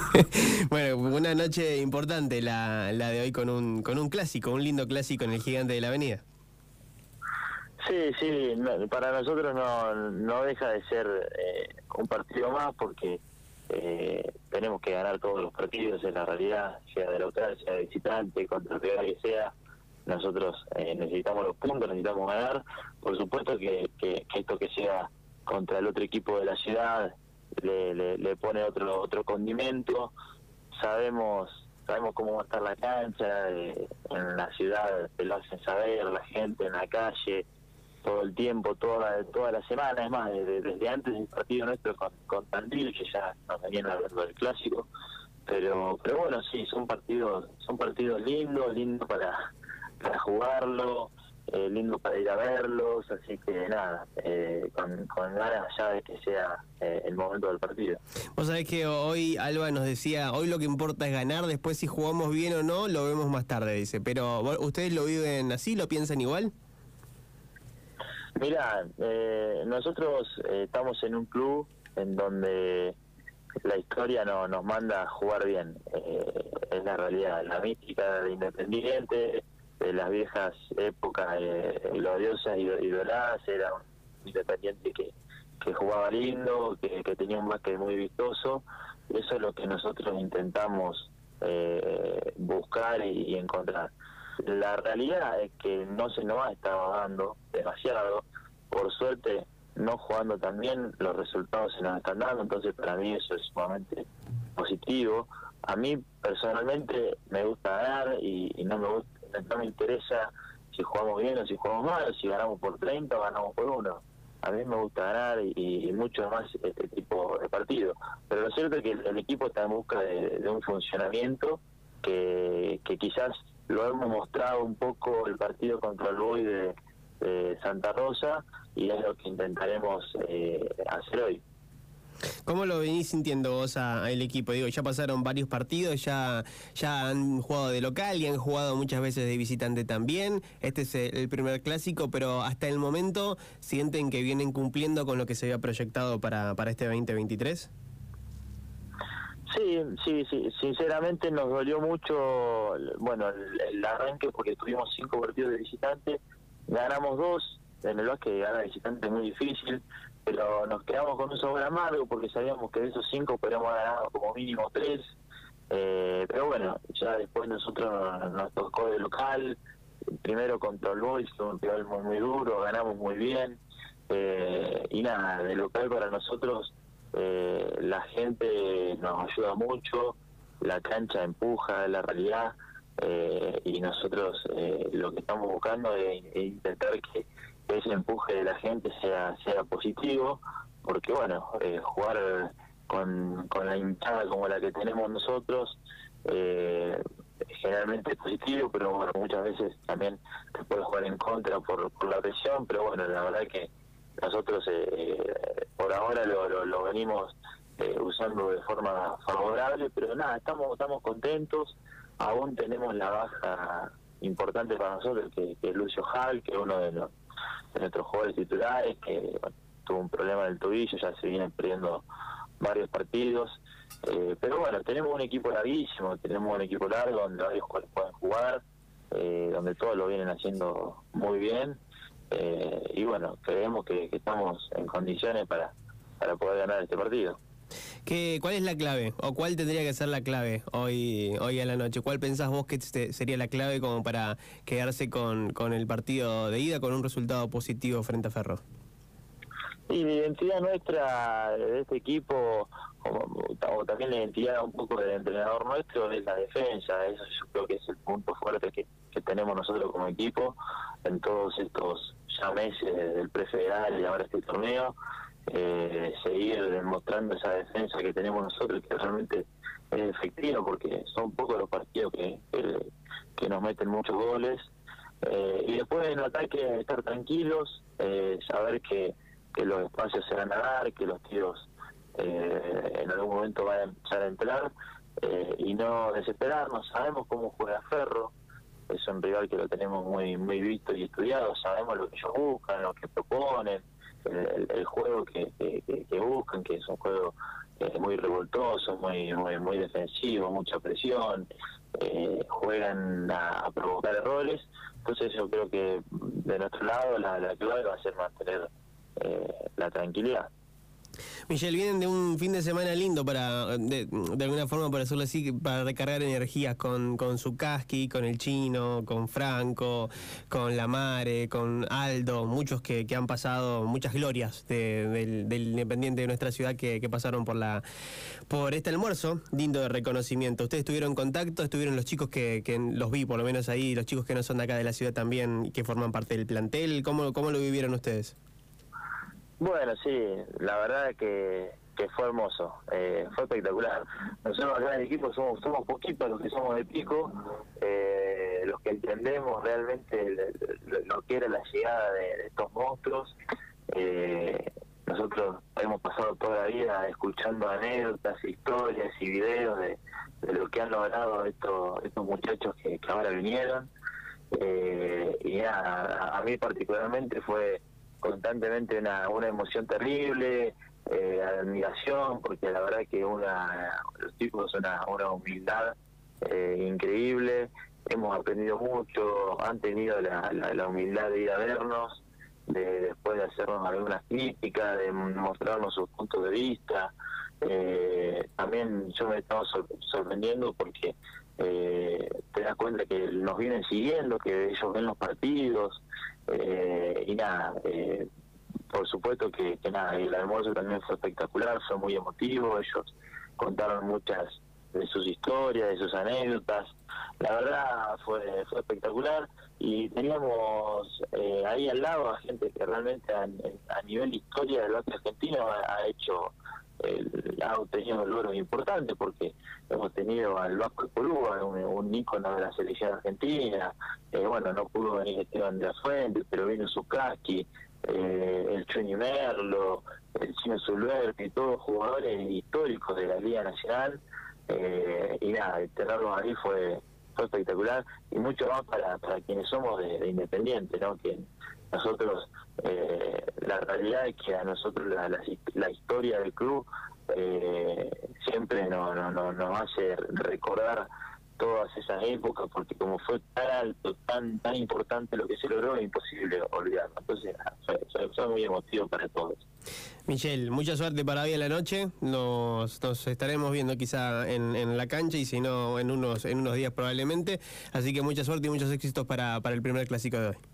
bueno, una noche importante la, la de hoy con un, con un clásico, un lindo clásico en el Gigante de la Avenida. Sí, sí, para nosotros no, no deja de ser eh, un partido más porque eh, tenemos que ganar todos los partidos, en la realidad, sea de local, sea de visitante, contra el que sea. Nosotros eh, necesitamos los puntos, necesitamos ganar. Por supuesto que, que, esto que sea contra el otro equipo de la ciudad le, le, pone otro otro condimento. Sabemos sabemos cómo va a estar la cancha, en la ciudad te lo hacen saber, la gente en la calle, todo el tiempo, toda, toda la semana, es más, desde, antes del partido nuestro con, con Tandil, que ya nos venían hablando del clásico, pero pero bueno, sí, son partidos son partidos lindos, lindos para, para jugarlo, eh, lindo para ir a verlos, así que nada, eh, con, con, ganas ya de que sea eh, el momento del partido. Vos sabés que hoy Alba nos decía, hoy lo que importa es ganar, después si jugamos bien o no, lo vemos más tarde, dice, pero ¿ustedes lo viven así, lo piensan igual? Mira, eh, nosotros estamos en un club en donde la historia no, nos manda a jugar bien. Es la realidad, la mística de Independiente, de las viejas épocas gloriosas y, doradas, era un Independiente que, que jugaba lindo, que, tenía un básquet muy vistoso. Eso es lo que nosotros intentamos buscar y encontrar. La realidad es que no se nos ha estado dando demasiado. Por suerte, no jugando tan bien, los resultados se nos están dando, entonces para mí eso es sumamente positivo. A mí personalmente me gusta ganar y, no me gusta, no me interesa si jugamos bien o si jugamos mal, si ganamos por 30 o ganamos por uno. A mí me gusta ganar y, mucho más este tipo de partido. Pero lo cierto es que el, equipo está en busca de, un funcionamiento que, que quizás lo hemos mostrado un poco el partido contra el Boy de, Santa Rosa y es lo que intentaremos eh, hacer hoy. ¿Cómo lo venís sintiendo vos al equipo? Digo, ya pasaron varios partidos, ya, ya han jugado de local y han jugado muchas veces de visitante también. Este es el primer clásico, pero hasta el momento sienten que vienen cumpliendo con lo que se había proyectado para, para este 2023. Sí, sí, sí, sinceramente nos dolió mucho, bueno, el, arranque porque tuvimos cinco partidos de visitante, ganamos dos, en el que ganar visitante es muy difícil, pero nos quedamos con un sabor amargo porque sabíamos que de esos cinco podríamos ganar como mínimo tres, eh, pero bueno, ya después nosotros nos tocó de local, primero contra el Boys, un rival muy, muy duro, ganamos muy bien, eh, y nada, de local para nosotros eh, la gente nos ayuda mucho, la cancha empuja la realidad eh, y nosotros eh, lo que estamos buscando es, intentar que, ese empuje de la gente sea sea positivo, porque bueno, eh, jugar con, con la hinchada como la que tenemos nosotros generalmente es positivo, pero bueno, muchas veces también te puede jugar en contra por, por la presión, pero bueno, la verdad que nosotros eh, por ahora lo, lo, venimos eh, usando de forma favorable, pero nada, estamos estamos contentos. Aún tenemos la baja importante para nosotros, que, es Lucio Hall, que es uno de, los, de nuestros jugadores titulares, que tuvo un problema del tobillo, ya se viene perdiendo varios partidos. Eh, pero bueno, tenemos un equipo larguísimo, tenemos un equipo largo donde varios jugadores pueden jugar, donde todos lo vienen haciendo muy bien eh, y bueno, creemos que, estamos en condiciones para, para poder ganar este partido. ¿Qué, ¿Cuál es la clave? ¿O cuál tendría que ser la clave hoy, hoy a la noche? ¿Cuál pensás vos que sería la clave como para quedarse con, con el partido de ida con un resultado positivo frente a Ferro? Y la identidad nuestra de este equipo, o también la identidad un poco del entrenador nuestro, es la defensa. Eso yo creo que es el punto fuerte que, que tenemos nosotros como equipo en todos estos ya meses del prefederal y ahora este torneo, eh, seguir demostrando esa defensa que tenemos nosotros, que realmente es efectiva, porque son pocos los partidos que, que, nos meten muchos goles. Eh, y después en ataque estar tranquilos, eh, saber que, que los espacios se van a dar, que los tiros en algún momento van a empezar a entrar y no desesperarnos. Sabemos cómo juega Ferro, es un rival que lo tenemos muy muy visto y estudiado, sabemos lo que ellos buscan, lo que proponen, el, juego que, buscan, que es un juego eh, muy revoltosos, muy, muy, muy defensivos, mucha presión, eh, juegan a, provocar errores. Entonces yo creo que de nuestro lado la, la clave va a ser mantener eh, la tranquilidad. Michelle, vienen de un fin de semana lindo para, de, alguna forma, por decirlo así, para recargar energías con, con Zukaski, con el Chino, con Franco, con La Mare, con Aldo, muchos que, han pasado, muchas glorias del, Independiente de nuestra ciudad que, pasaron por la por este almuerzo, lindo de reconocimiento. Ustedes estuvieron en contacto, estuvieron los chicos que, los vi, por lo menos ahí, los chicos que no son de acá de la ciudad también, que forman parte del plantel, ¿cómo, cómo lo vivieron ustedes? Bueno, sí, la verdad que, que fue hermoso, eh, fue espectacular. Nosotros acá en el equipo somos, somos poquitos los que somos de pico, eh, los que entendemos realmente lo, que era la llegada de, estos monstruos. Eh, nosotros hemos pasado toda la vida escuchando anécdotas, historias y videos de, lo que han logrado estos, estos muchachos que, ahora vinieron. y nada, a mí particularmente fue constantemente una, una emoción terrible, eh, admiración, porque la verdad que una, los son una, una humildad eh, increíble, hemos aprendido mucho, han tenido la, la, humildad de ir a vernos, de después de hacernos algunas críticas, de mostrarnos sus puntos de vista. Eh, también yo me estaba sorprendiendo porque eh, te das cuenta que nos vienen siguiendo, que ellos ven los partidos, eh, y nada, eh, por supuesto que, nada, el almuerzo también fue espectacular, fue muy emotivo, ellos contaron muchas de sus historias, de sus anécdotas, la verdad fue, fue espectacular y teníamos eh, ahí al lado a gente que realmente a, nivel historia del básquet argentino ha hecho ha obtenido logros importantes porque hemos tenido al Vasco Porúa, un, un ícono de la selección argentina, eh, bueno, no pudo venir Esteban de la pero vino Zukaski, eh, el Chueni Merlo, el Chino y todos jugadores históricos de la Liga Nacional, eh, y nada, tenerlos ahí fue fue espectacular y mucho más para, para quienes somos de, Independiente, ¿no? Que nosotros, eh, la realidad es que a nosotros la, la, historia del club eh, siempre nos no, no, nos hace recordar todas esas épocas, porque como fue tan alto, tan tan importante lo que se logró, es imposible olvidarlo. Entonces, fue, muy emotivo para todos. Michelle, mucha suerte para hoy en la noche. Nos, nos estaremos viendo quizá en, en, la cancha y si no, en unos, en unos días probablemente. Así que mucha suerte y muchos éxitos para, para el primer clásico de hoy.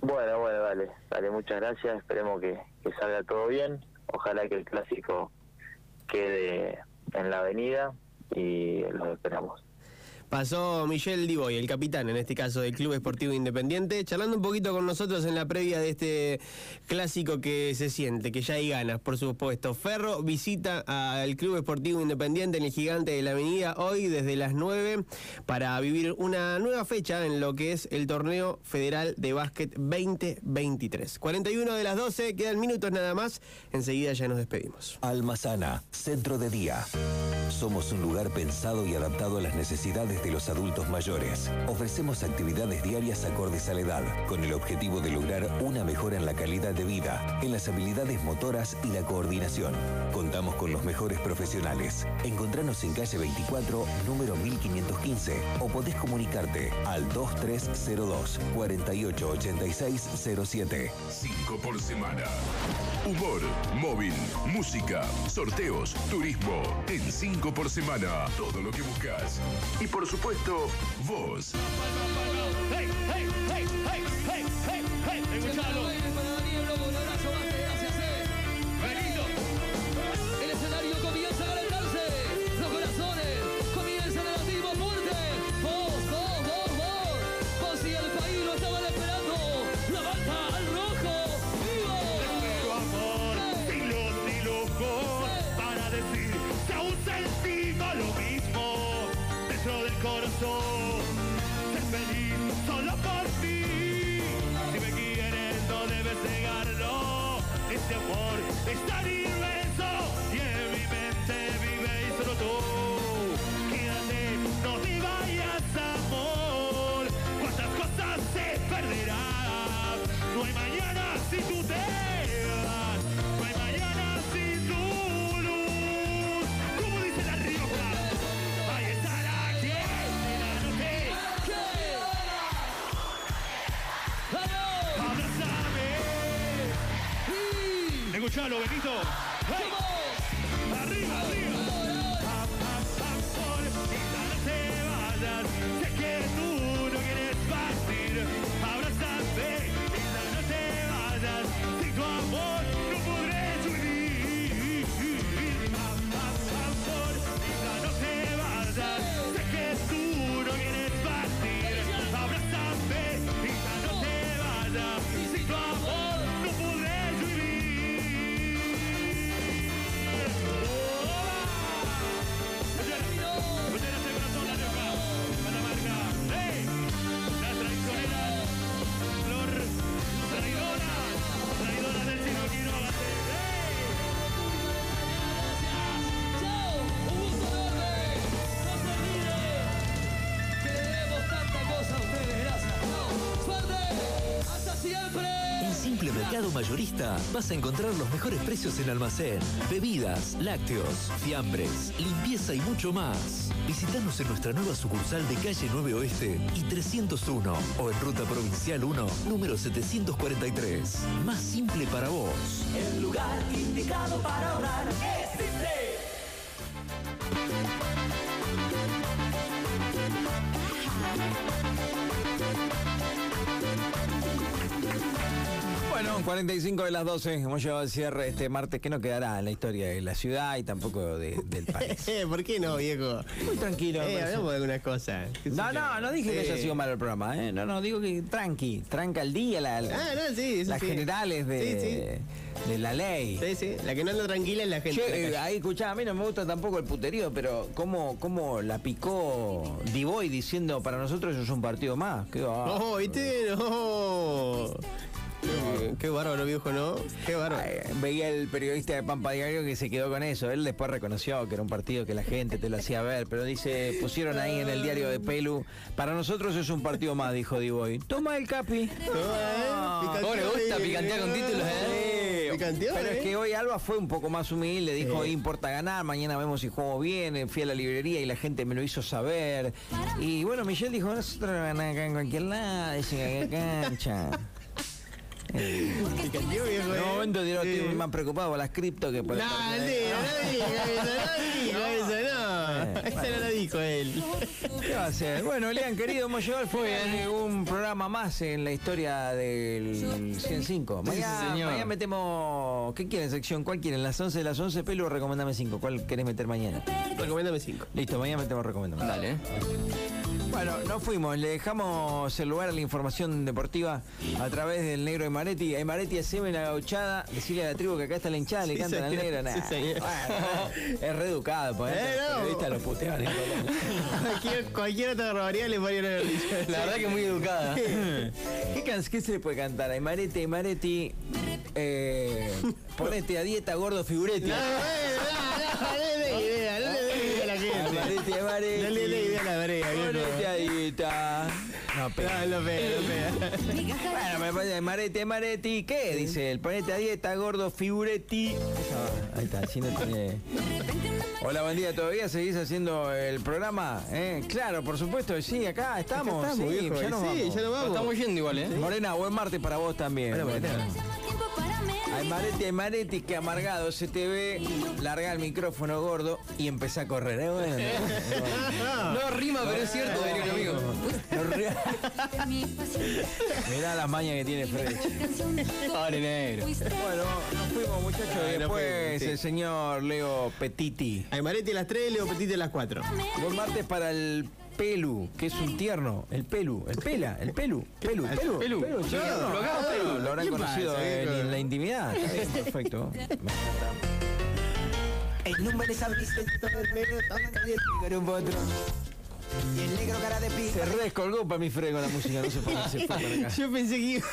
Bueno, bueno, dale, dale, muchas gracias. Esperemos que, que salga todo bien. Ojalá que el clásico quede en la avenida y los esperamos. Pasó Michel Diboy, el capitán en este caso del Club Esportivo Independiente, charlando un poquito con nosotros en la previa de este clásico que se siente, que ya hay ganas, por supuesto. Ferro visita al Club Esportivo Independiente en el Gigante de la Avenida hoy desde las 9 para vivir una nueva fecha en lo que es el Torneo Federal de Básquet 2023. 41 de las 12, quedan minutos nada más, enseguida ya nos despedimos. Almazana, centro de día. Somos un lugar pensado y adaptado a las necesidades de los adultos mayores. Ofrecemos actividades diarias acordes a la edad, con el objetivo de lograr una mejora en la calidad de vida, en las habilidades motoras y la coordinación. Contamos con los mejores profesionales. Encontranos en calle 24, número 1515, o podés comunicarte al 2302 488607. 5 por semana. Humor, móvil, música, sorteos, turismo. En 5 por semana. Todo lo que buscas. Y por supuesto, vos. ¡Hey, hey, hey, hey, study escuchalo, Benito. Mayorista vas a encontrar los mejores precios en almacén, bebidas, lácteos, fiambres, limpieza y mucho más. Visítanos en nuestra nueva sucursal de calle 9 Oeste y 301 o en Ruta Provincial 1, número 743. Más simple para vos. El lugar indicado para ahorrar es Simple. 45 de las 12, hemos llegado al cierre este martes que no quedará en la historia de la ciudad y tampoco de- del país. ¿Por qué no, viejo? Muy tranquilo. Eh, parece. hablamos de algunas cosas. ¿Qué sé No, no, no dije que haya sido malo el programa, ¿eh? No, no, digo que tranqui, tranca el día, la, la- Ah, no, sí, eso las sí. generales de, de la ley. Sí, sí. La que no anda tranquila es la gente. La eh, ahí escuchá, a mí no me gusta tampoco el puterío, pero ¿cómo, cómo la picó Divoy diciendo para nosotros eso es un partido más? Qué bárbaro. No, ¿viste? No. Qué, qué bárbaro, viejo, ¿no? Qué bárbaro. Ay, Veía el periodista de Pampa Diario que se quedó con eso. Él después reconoció que era un partido que la gente te lo hacía ver, pero dice, pusieron ahí en el diario de Pelu, para nosotros es un partido más, dijo Divoy. Toma el capi. Ah, ¿Cómo le gusta eh, picantear con títulos, eh? Picanteó, Pero eh. es que hoy Alba fue un poco más humilde, dijo, Sí. importa ganar, mañana vemos si jugamos bien, eh, fui a la librería y la gente me lo hizo saber. Y bueno, Michelle dijo, nosotros ganamos acá en cualquier lado, dicen acá cancha. Picanteó, viejo, En eh. un momento estoy más preocupado por las cripto que por el No, no no eso, no eso, no. Eh, Eso no lo dijo él. ¿Qué va a hacer? Bueno, Lean, querido, hemos llegado de un programa más en la historia del 105. Mañana, metemos... ¿Qué quieren, sección? ¿Cuál quieren? ¿Las 11 de las 11, pelo? Recomendame 5. ¿Cuál querés meter mañana? Recomiéndame cinco. Listo, mañana metemos recomendame. Dale. Bueno, nos fuimos. Le dejamos el lugar a la información deportiva a través del negro de Maretti. Hay Maretti, haceme la gauchada. Decirle a la tribu que acá está la hinchada, le cantan al negro. Sí. Bueno, es reeducado, pues. Eh, los no. periodistas lo putean. y todo. Cualquier, cualquier otra barbaridad le haber dicho. La verdad que muy educada. ¿Qué, se le puede cantar? Ay, Maretti, Maretti. Eh, ponete a dieta, gordo figuretti. No, no, no, no no a la. No a la viejo. a dieta. No, pero. No, no pega, no pega. Bueno, me parece, Marete, Mareti, ¿qué? Dice el ponete a dieta, gordo, figuretti. Ah, ahí está, si no tiene. Hola, buen día, ¿todavía seguís haciendo el programa? ¿Eh? Claro, por supuesto, sí, acá estamos. Acá estamos, sí, viejo, ya nos sí, vamos. ya Nos vamos. estamos yendo igual, ¿eh? Morena, buen martes para vos también. Hola, Bueno. Morena. Ay, Mareti, ay, Mareti, que amargado se te ve, larga el micrófono gordo y empezá a correr. ¿eh? Bueno, No rima, pero es cierto, diría un amigo. no. Mirá las mañas que tiene Fred. Pobre negro. Bueno, nos fuimos muchachos. Ay, después sí. el señor Leo Petiti. Aymarete a las 3, Leo Petite a las 4. Buen martes para el Pelu, que es un tierno. El Pelu, el Pela, el Pelu. Pelu, El Pelu. Pelu. sí, no, lo acabo, Pelu. Lo habrán ¿Qué conocido pasa, en, en la intimidad. Bien, perfecto. El número es abriste todo el negro, todo caliente con un potro. Y el negro cara de Se pica. re descolgó para mi Fred con la música, no sé por qué se fue para acá. Yo pensé que iba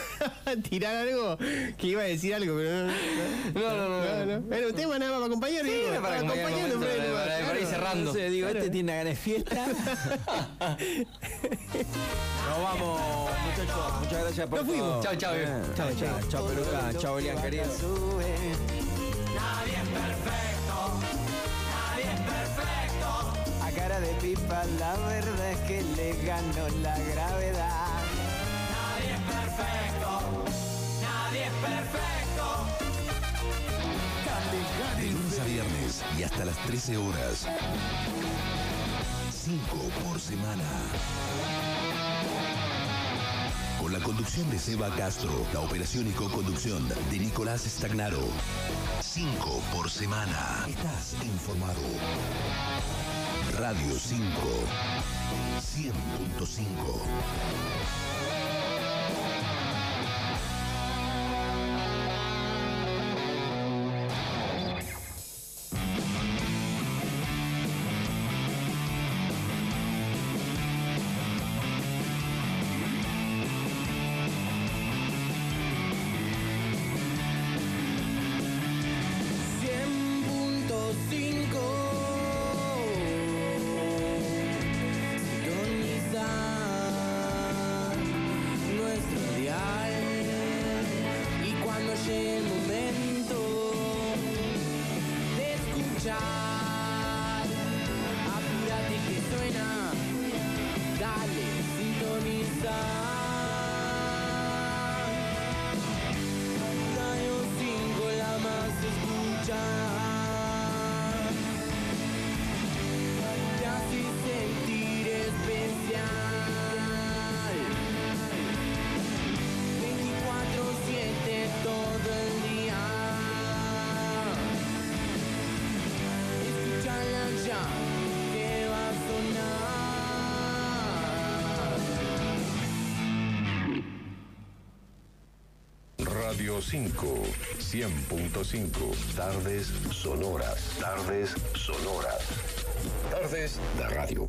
a tirar algo, que iba a decir algo, pero no. No, no, no. no. Era un tema nada más para acompañar, Sí, digo. era para acompañar momento, para- para- para ir claro. cerrando. No sé, digo, este tiene ganas de fiesta. Nos vamos, muchachos. Muchas gracias por Nos fuimos. todo. Chao, chao, Eh, viejo. Chao, chao. Chao, Peluca. Chao, Elian, querido. A cara de pipa, la verdad es que le ganó la gravedad. Nadie es perfecto, nadie es perfecto. viernes y hasta las 13 horas. 5 por semana. Con la conducción de Seba Castro, la operación y co-conducción de Nicolás Stagnaro. 5 por semana. Estás informado. Radio 5. 100.5. de 105, 100.5. Tardes sonoras. Tardes sonoras. Tardes de radio.